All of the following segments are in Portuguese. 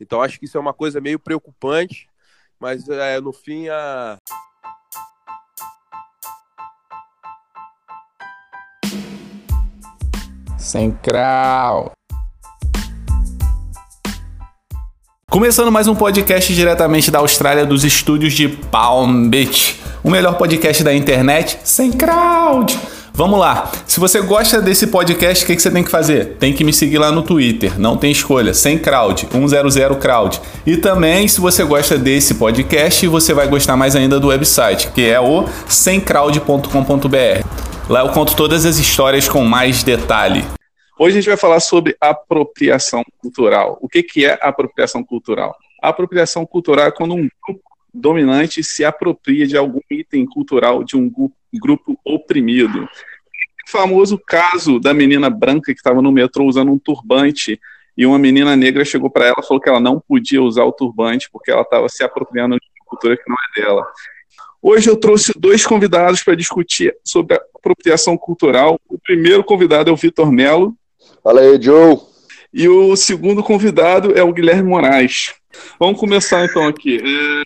Então acho que isso é uma coisa meio preocupante, mas é, no fim a Sem crau. Começando mais um podcast diretamente da Austrália dos estúdios de Palm Beach. O melhor podcast da internet sem crowd. Vamos lá. Se você gosta desse podcast, o que, que você tem que fazer? Tem que me seguir lá no Twitter. Não tem escolha. Sem crowd. 100 crowd. E também, se você gosta desse podcast, você vai gostar mais ainda do website, que é o semcrowd.com.br. Lá eu conto todas as histórias com mais detalhe. Hoje a gente vai falar sobre apropriação cultural. O que, que é apropriação cultural? Apropriação cultural é quando um grupo dominante se apropria de algum item cultural de um grupo oprimido famoso caso da menina branca que estava no metrô usando um turbante e uma menina negra chegou para ela e falou que ela não podia usar o turbante porque ela estava se apropriando de uma cultura que não é dela. Hoje eu trouxe dois convidados para discutir sobre a apropriação cultural. O primeiro convidado é o Vitor Melo. Fala aí, Joe. E o segundo convidado é o Guilherme Moraes. Vamos começar então aqui. É,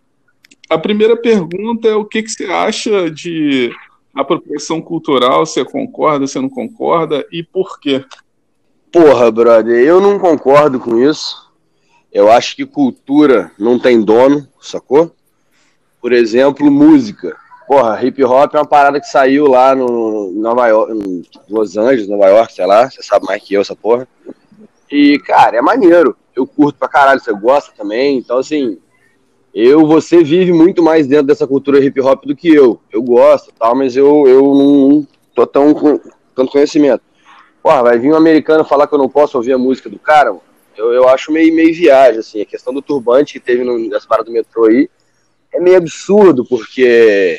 a primeira pergunta é o que, que você acha de apropriação cultural, você concorda, você não concorda e por quê? Porra, brother, eu não concordo com isso. Eu acho que cultura não tem dono, sacou? Por exemplo, música. Porra, hip hop é uma parada que saiu lá no Nova York, em Los Angeles, Nova York, sei lá, você sabe mais que eu essa porra. E, cara, é maneiro. Eu curto pra caralho, você gosta também. Então, assim, eu, você vive muito mais dentro dessa cultura hip hop do que eu. Eu gosto, tal, mas eu, eu não tô tão com tanto conhecimento. Porra, vai vir um americano falar que eu não posso ouvir a música do cara, eu, eu acho meio, meio viagem, assim. A questão do turbante que teve nas paradas do metrô aí é meio absurdo, porque,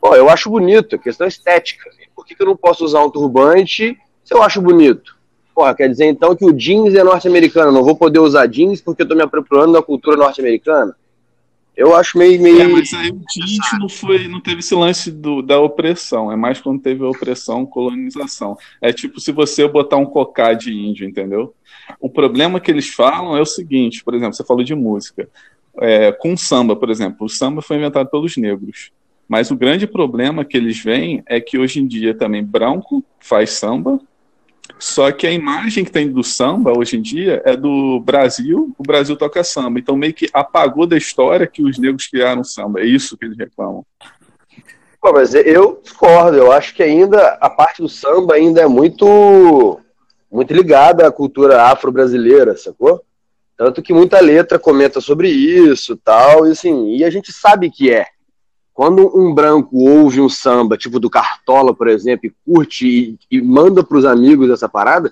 pô, eu acho bonito, a questão é estética. Por que, que eu não posso usar um turbante se eu acho bonito? Porra, quer dizer então que o jeans é norte-americano, não vou poder usar jeans porque eu tô me apropriando da cultura norte-americana? Eu acho meio. meio... É, mas aí o Tite não, foi, não teve esse lance do, da opressão, é mais quando teve a opressão, colonização. É tipo se você botar um cocá de índio, entendeu? O problema que eles falam é o seguinte: por exemplo, você falou de música. É, com samba, por exemplo, o samba foi inventado pelos negros. Mas o grande problema que eles veem é que hoje em dia também branco faz samba, só que a imagem que tem do samba hoje em dia é do Brasil, o Brasil toca samba. Então meio que apagou da história que os negros criaram samba. É isso que eles reclamam. Mas eu discordo. Eu acho que ainda a parte do samba ainda é muito muito ligada à cultura afro-brasileira, sacou? Tanto que muita letra comenta sobre isso, tal, e assim, e a gente sabe que é. Quando um branco ouve um samba, tipo do Cartola, por exemplo, e curte e, e manda para os amigos essa parada,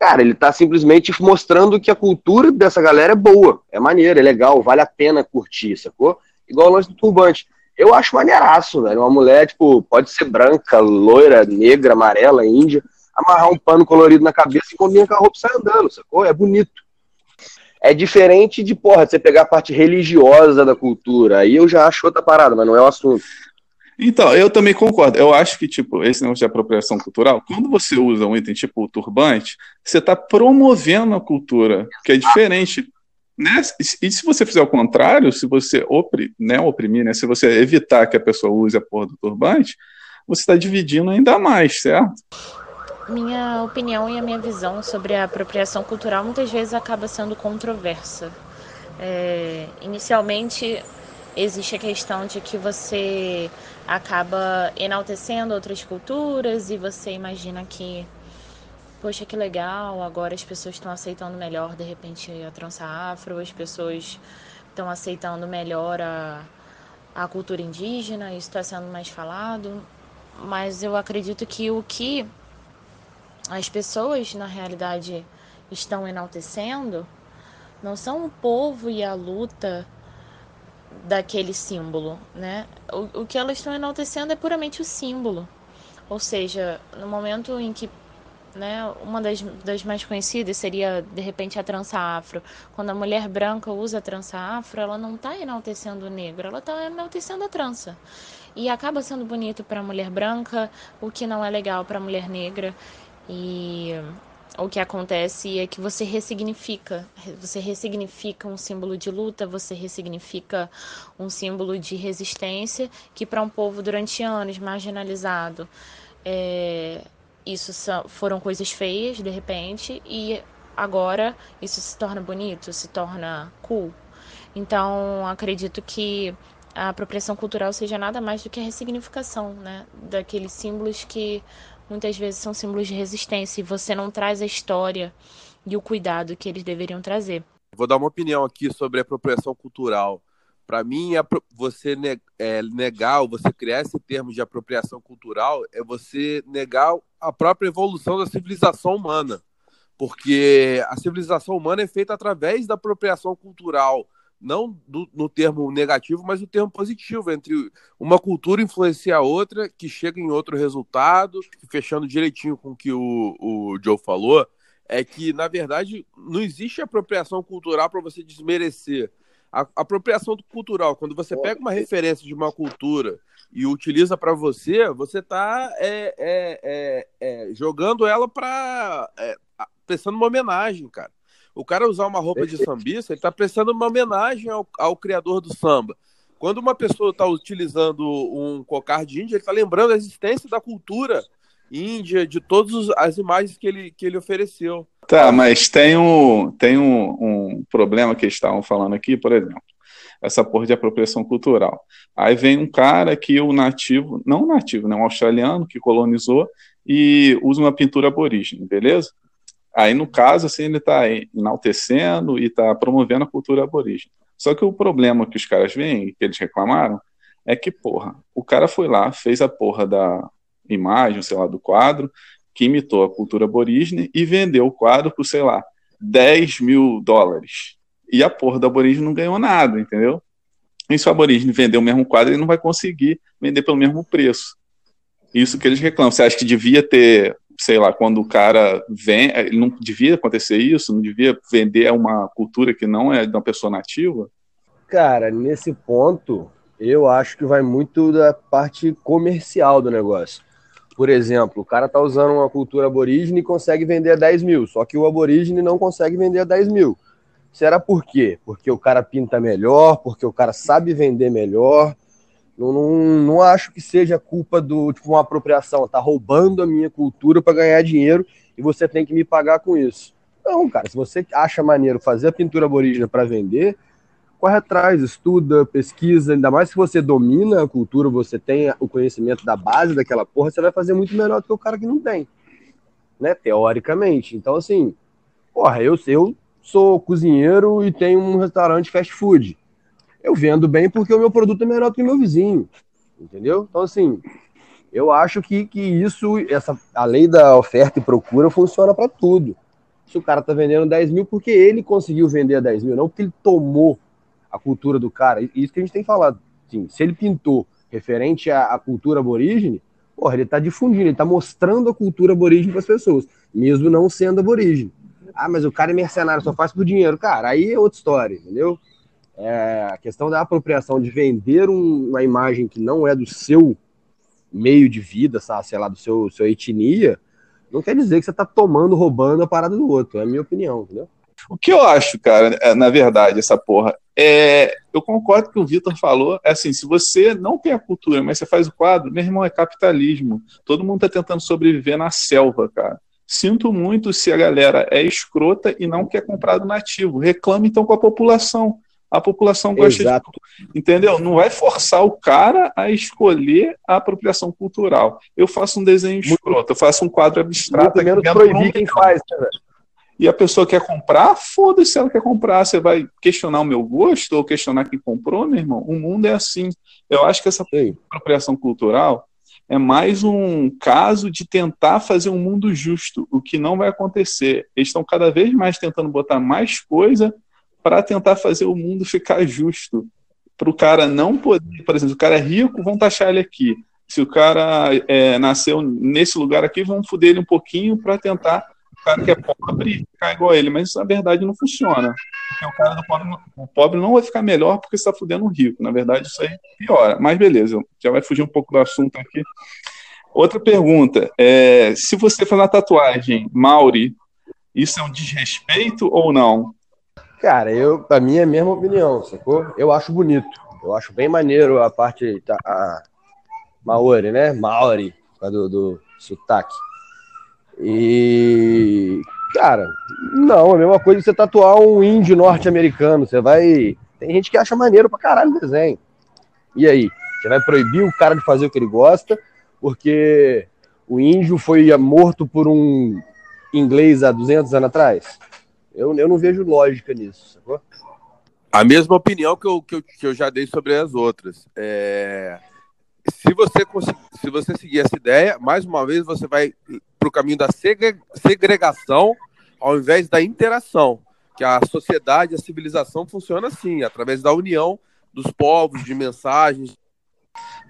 cara, ele tá simplesmente mostrando que a cultura dessa galera é boa, é maneira, é legal, vale a pena curtir, sacou? Igual o lance do turbante. Eu acho maneiraço, velho. Uma mulher, tipo, pode ser branca, loira, negra, amarela, índia, amarrar um pano colorido na cabeça e combina com a roupa e sai andando, sacou? É bonito. É diferente de, porra, você pegar a parte religiosa da cultura. Aí eu já acho outra parada, mas não é o assunto. Então, eu também concordo. Eu acho que, tipo, esse negócio de apropriação cultural, quando você usa um item tipo o turbante, você está promovendo a cultura, que é diferente. Né? E se você fizer o contrário, se você opri, né, oprimir, né, se você evitar que a pessoa use a porra do turbante, você está dividindo ainda mais, certo? Minha opinião e a minha visão sobre a apropriação cultural muitas vezes acaba sendo controversa. É, inicialmente, existe a questão de que você acaba enaltecendo outras culturas e você imagina que, poxa, que legal, agora as pessoas estão aceitando melhor, de repente, a trança afro, as pessoas estão aceitando melhor a, a cultura indígena, isso está sendo mais falado. Mas eu acredito que o que as pessoas, na realidade, estão enaltecendo não são o povo e a luta daquele símbolo, né? O, o que elas estão enaltecendo é puramente o símbolo. Ou seja, no momento em que né, uma das, das mais conhecidas seria, de repente, a trança afro. Quando a mulher branca usa a trança afro, ela não está enaltecendo o negro, ela está enaltecendo a trança. E acaba sendo bonito para a mulher branca, o que não é legal para a mulher negra. E o que acontece é que você ressignifica, você ressignifica um símbolo de luta, você ressignifica um símbolo de resistência que para um povo durante anos marginalizado, é, isso são, foram coisas feias de repente e agora isso se torna bonito, se torna cool. Então acredito que a apropriação cultural seja nada mais do que a ressignificação, né, daqueles símbolos que muitas vezes são símbolos de resistência e você não traz a história e o cuidado que eles deveriam trazer. Vou dar uma opinião aqui sobre a apropriação cultural. Para mim, você é, negar você criar esse termo de apropriação cultural é você negar a própria evolução da civilização humana. Porque a civilização humana é feita através da apropriação cultural não do, no termo negativo, mas no termo positivo, entre uma cultura influenciar a outra, que chega em outro resultado, fechando direitinho com o que o, o Joe falou, é que, na verdade, não existe apropriação cultural para você desmerecer. A apropriação cultural, quando você pega uma referência de uma cultura e utiliza para você, você está é, é, é, é, jogando ela para. É, prestando uma homenagem, cara. O cara usar uma roupa de sambista, ele está prestando uma homenagem ao, ao criador do samba. Quando uma pessoa está utilizando um cocar de índia, ele está lembrando a existência da cultura índia, de todas as imagens que ele, que ele ofereceu. Tá, mas tem um, tem um, um problema que eles estavam falando aqui, por exemplo, essa porra de apropriação cultural. Aí vem um cara que o nativo, não nativo, né, um australiano que colonizou e usa uma pintura aborígene, beleza? Aí, no caso, assim, ele está enaltecendo e está promovendo a cultura aborígene. Só que o problema que os caras veem, que eles reclamaram, é que, porra, o cara foi lá, fez a porra da imagem, sei lá, do quadro, que imitou a cultura aborígene e vendeu o quadro por, sei lá, 10 mil dólares. E a porra do aborígene não ganhou nada, entendeu? E se o aborígene vender o mesmo quadro, ele não vai conseguir vender pelo mesmo preço. Isso que eles reclamam. Você acha que devia ter sei lá, quando o cara vem, é, não devia acontecer isso, não devia vender uma cultura que não é uma pessoa nativa? Cara, nesse ponto, eu acho que vai muito da parte comercial do negócio. Por exemplo, o cara tá usando uma cultura aborígene e consegue vender a 10 mil, só que o aborígene não consegue vender a 10 mil. Será por quê? Porque o cara pinta melhor, porque o cara sabe vender melhor, não, não, não acho que seja culpa do tipo uma apropriação, tá roubando a minha cultura para ganhar dinheiro e você tem que me pagar com isso. Não, cara, se você acha maneiro fazer a pintura aborígena para vender, corre atrás, estuda, pesquisa, ainda mais se você domina a cultura, você tem o conhecimento da base daquela porra, você vai fazer muito melhor do que o cara que não tem. Né, teoricamente. Então, assim, porra, eu, eu sou cozinheiro e tenho um restaurante fast food eu vendo bem porque o meu produto é melhor do que o meu vizinho. Entendeu? Então, assim, eu acho que, que isso, essa, a lei da oferta e procura funciona para tudo. Se o cara tá vendendo 10 mil, porque ele conseguiu vender a 10 mil, não porque ele tomou a cultura do cara. Isso que a gente tem falado. Sim, se ele pintou referente à, à cultura aborígene, porra, ele tá difundindo, ele tá mostrando a cultura aborígene para as pessoas, mesmo não sendo aborígene. Ah, mas o cara é mercenário, só faz por dinheiro. Cara, aí é outra história, entendeu? É, a questão da apropriação de vender um, uma imagem que não é do seu meio de vida, sabe, sei lá, do seu etnia, não quer dizer que você está tomando, roubando a parada do outro. É a minha opinião, entendeu? O que eu acho, cara, é, na verdade, essa porra, é. Eu concordo com o que o Vitor falou. É assim, se você não tem a cultura, mas você faz o quadro, meu irmão, é capitalismo. Todo mundo está tentando sobreviver na selva, cara. Sinto muito se a galera é escrota e não quer comprar do nativo. Reclame então com a população a população gosta Exato. de. Entendeu? Não vai forçar o cara a escolher a apropriação cultural. Eu faço um desenho escroto, eu faço um quadro abstrato. Muito menos proibir quem faz, né, E a pessoa quer comprar, foda-se se ela quer comprar. Você vai questionar o meu gosto ou questionar quem comprou, meu irmão? O mundo é assim. Eu acho que essa Sim. apropriação cultural é mais um caso de tentar fazer um mundo justo, o que não vai acontecer. Eles estão cada vez mais tentando botar mais coisa para tentar fazer o mundo ficar justo. Para o cara não poder, por exemplo, o cara é rico, vão taxar ele aqui. Se o cara é, nasceu nesse lugar aqui, vão foder ele um pouquinho para tentar o cara que é pobre ficar igual a ele. Mas isso, na verdade, não funciona. Porque o cara do pobre, o pobre não vai ficar melhor porque está fudendo um rico. Na verdade, isso aí piora. Mas beleza, já vai fugir um pouco do assunto aqui. Outra pergunta: é, se você faz uma tatuagem Mauri Isso é um desrespeito ou não? Cara, eu, a minha é a mesma opinião, sacou? Eu acho bonito. Eu acho bem maneiro a parte. A, a Maori, né? Maori, do, do sotaque. E. Cara, não, é a mesma coisa que você tatuar um índio norte-americano. Você vai. Tem gente que acha maneiro pra caralho o desenho. E aí? Você vai proibir o cara de fazer o que ele gosta, porque o índio foi morto por um inglês há 200 anos atrás? Eu, eu não vejo lógica nisso, sacou? A mesma opinião que eu, que eu, que eu já dei sobre as outras. É... Se, você se você seguir essa ideia, mais uma vez você vai para o caminho da segregação ao invés da interação. Que a sociedade, a civilização funciona assim, através da união dos povos, de mensagens.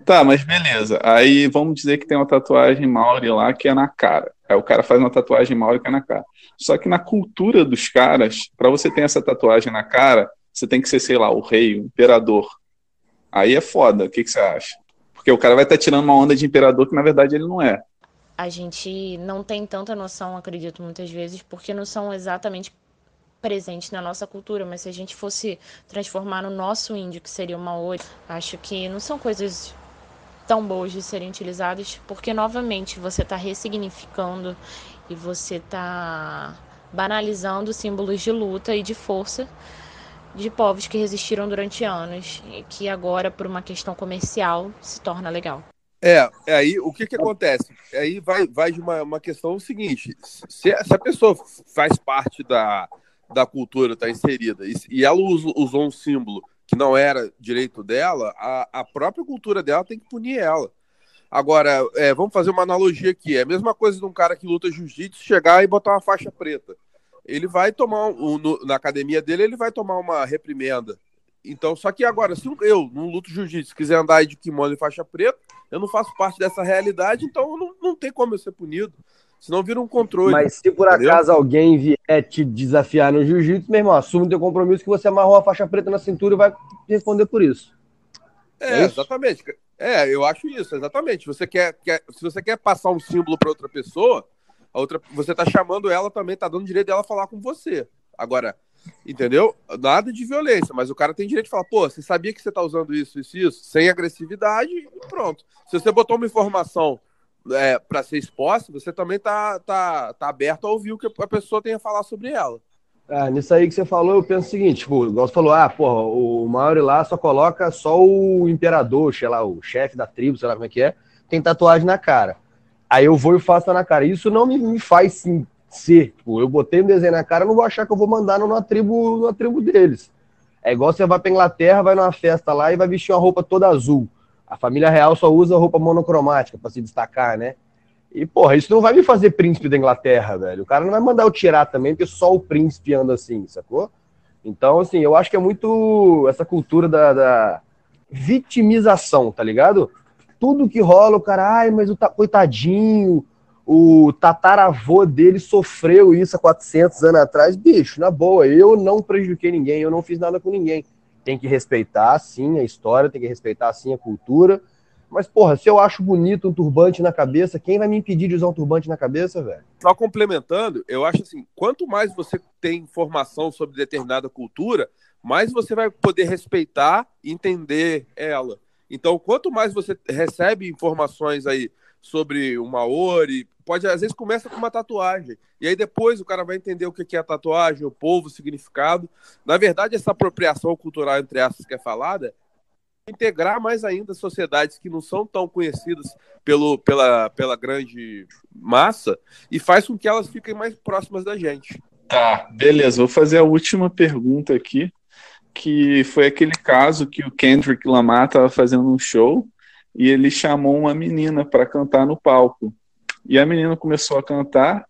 Tá, mas beleza. Aí vamos dizer que tem uma tatuagem Maori lá que é na cara. Aí o cara faz uma tatuagem Maori que é na cara. Só que na cultura dos caras, para você ter essa tatuagem na cara, você tem que ser, sei lá, o rei, o imperador. Aí é foda. O que, que você acha? Porque o cara vai estar tá tirando uma onda de imperador que na verdade ele não é. A gente não tem tanta noção, acredito, muitas vezes, porque não são exatamente presentes na nossa cultura, mas se a gente fosse transformar no nosso índio, que seria uma maori, acho que não são coisas tão boas de serem utilizadas, porque novamente você está ressignificando e você está banalizando símbolos de luta e de força de povos que resistiram durante anos e que agora, por uma questão comercial, se torna legal. É, é aí o que que acontece? Aí vai, vai de uma, uma questão seguinte: se, se a pessoa faz parte da, da cultura, está inserida, e, e ela usou, usou um símbolo que não era direito dela, a, a própria cultura dela tem que punir ela. Agora, é, vamos fazer uma analogia aqui: é a mesma coisa de um cara que luta jiu-jitsu chegar e botar uma faixa preta ele vai tomar um, no, na academia dele, ele vai tomar uma reprimenda. Então, só que agora, se eu, no luto jiu-jitsu, quiser andar de kimono e faixa preta, eu não faço parte dessa realidade, então não, não tem como eu ser punido. Senão vira um controle. Mas se por entendeu? acaso alguém vier te desafiar no jiu-jitsu, meu irmão, assume o teu compromisso que você amarrou a faixa preta na cintura e vai responder por isso. É, é isso? exatamente. É, eu acho isso, exatamente. Você quer, quer, se você quer passar um símbolo para outra pessoa, a outra, você tá chamando ela também, tá dando direito dela falar com você. Agora, entendeu? Nada de violência, mas o cara tem direito de falar, pô, você sabia que você tá usando isso, isso, isso, sem agressividade e pronto. Se você botou uma informação é, para ser exposta, você também tá, tá, tá aberto a ouvir o que a pessoa tem a falar sobre ela. Ah, nisso aí que você falou, eu penso o seguinte, tipo, igual falou, ah, porra, o Maori lá só coloca só o imperador, sei lá, o chefe da tribo, sei lá como é que é, tem tatuagem na cara. Aí eu vou e faço na cara. Isso não me, me faz sim, ser. Tipo, eu botei um desenho na cara, não vou achar que eu vou mandar numa tribo, numa tribo deles. É igual você vai pra Inglaterra, vai numa festa lá e vai vestir uma roupa toda azul. A família real só usa roupa monocromática para se destacar, né? E, porra, isso não vai me fazer príncipe da Inglaterra, velho. O cara não vai mandar eu tirar também, porque só o príncipe anda assim, sacou? Então, assim, eu acho que é muito essa cultura da, da vitimização, tá ligado? tudo que rola, o cara, ai, mas o coitadinho, o tataravô dele sofreu isso há 400 anos atrás. Bicho, na boa, eu não prejudiquei ninguém, eu não fiz nada com ninguém. Tem que respeitar, sim, a história, tem que respeitar, sim, a cultura. Mas, porra, se eu acho bonito um turbante na cabeça, quem vai me impedir de usar um turbante na cabeça, velho? Só complementando, eu acho assim, quanto mais você tem informação sobre determinada cultura, mais você vai poder respeitar e entender ela. Então, quanto mais você recebe informações aí sobre o Maori, pode às vezes começa com uma tatuagem. E aí depois o cara vai entender o que é a tatuagem, o povo, o significado. Na verdade, essa apropriação cultural, entre essas que é falada, integrar mais ainda sociedades que não são tão conhecidas pelo, pela, pela grande massa e faz com que elas fiquem mais próximas da gente. Tá, beleza. Vou fazer a última pergunta aqui que foi aquele caso que o Kendrick Lamar estava fazendo um show e ele chamou uma menina para cantar no palco. E a menina começou a cantar.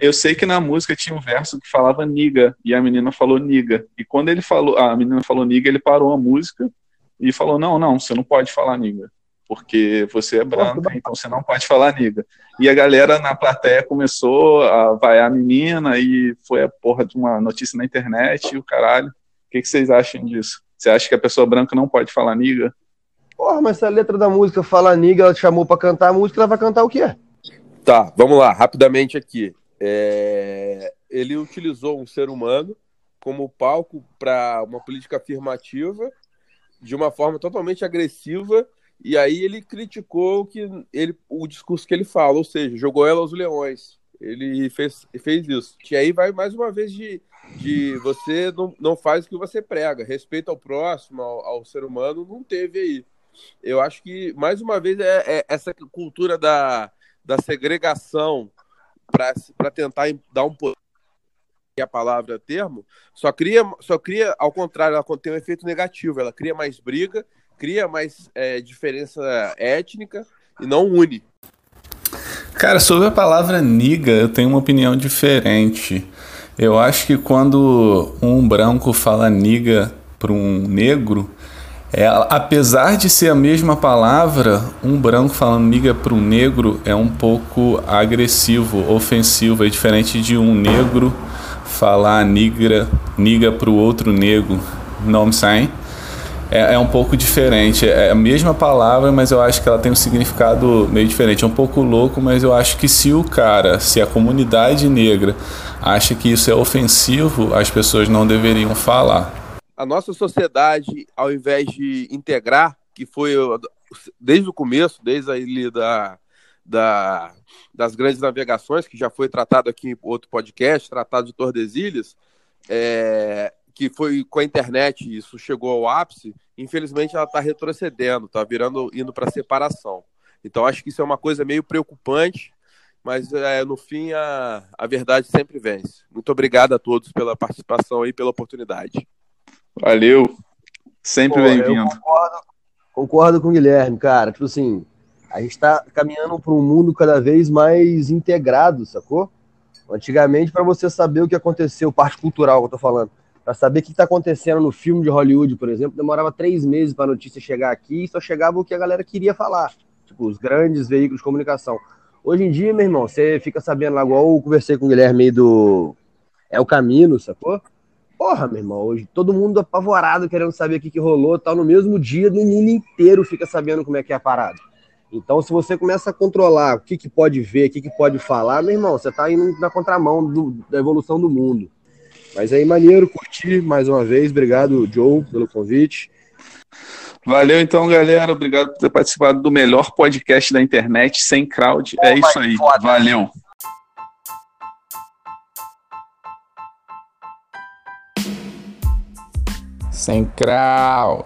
Eu sei que na música tinha um verso que falava niga e a menina falou niga. E quando ele falou, a menina falou niga, ele parou a música e falou: "Não, não, você não pode falar niga, porque você é branca, então você não pode falar niga". E a galera na plateia começou a vaiar a menina e foi a porra de uma notícia na internet e o caralho que, que vocês acham disso? Você acha que a pessoa branca não pode falar niga? Porra, mas se a letra da música fala niga, ela te chamou pra cantar a música, ela vai cantar o quê? Tá, vamos lá, rapidamente aqui. É... ele utilizou um ser humano como palco para uma política afirmativa de uma forma totalmente agressiva e aí ele criticou que ele, o discurso que ele fala, ou seja, jogou ela aos leões. Ele fez, fez isso. E aí vai mais uma vez de, de você não, não faz o que você prega. Respeito ao próximo, ao, ao ser humano, não teve aí. Eu acho que, mais uma vez, é, é essa cultura da, da segregação para tentar dar um poder a palavra termo, só cria, só cria, ao contrário, ela tem um efeito negativo, ela cria mais briga, cria mais é, diferença étnica e não une. Cara, sobre a palavra niga, eu tenho uma opinião diferente. Eu acho que quando um branco fala niga para um negro, é, apesar de ser a mesma palavra, um branco falando niga para um negro é um pouco agressivo, ofensivo. É diferente de um negro falar nigra, niga para o outro negro. Não sai? é, é, um pouco diferente. É a mesma palavra, mas eu acho que ela tem um significado meio diferente. É um pouco louco, mas eu acho que se o cara, se a comunidade negra acha que isso é ofensivo, as pessoas não deveriam falar. A nossa sociedade, ao invés de integrar, que foi desde o começo, desde a ilha da, da, das grandes navegações, que já foi tratado aqui em outro podcast, tratado de Tordesilhas, é, que foi com a internet, isso chegou ao ápice, infelizmente ela está retrocedendo, está virando, indo para separação. Então acho que isso é uma coisa meio preocupante, mas é, no fim a, a verdade sempre vence. Muito obrigado a todos pela participação e pela oportunidade. Valeu, sempre bem-vindo. Concordo, concordo com o Guilherme, cara. Tipo assim, a gente está caminhando para um mundo cada vez mais integrado, sacou? Antigamente, para você saber o que aconteceu, parte cultural que eu tô falando, para saber o que está acontecendo no filme de Hollywood, por exemplo, demorava três meses para a notícia chegar aqui e só chegava o que a galera queria falar, tipo, os grandes veículos de comunicação. Hoje em dia, meu irmão, você fica sabendo lá, igual eu conversei com o Guilherme aí do É o Caminho, sacou? Porra, meu irmão, hoje todo mundo apavorado querendo saber o que, que rolou, tal, no mesmo dia, no mundo inteiro fica sabendo como é que é a parada. Então, se você começa a controlar o que, que pode ver, o que, que pode falar, meu irmão, você está indo na contramão do, da evolução do mundo. Mas aí, maneiro, curti mais uma vez. Obrigado, Joe, pelo convite. Valeu então, galera. Obrigado por ter participado do melhor podcast da internet sem crowd. É oh, isso aí. Foda. Valeu. Sem crowd.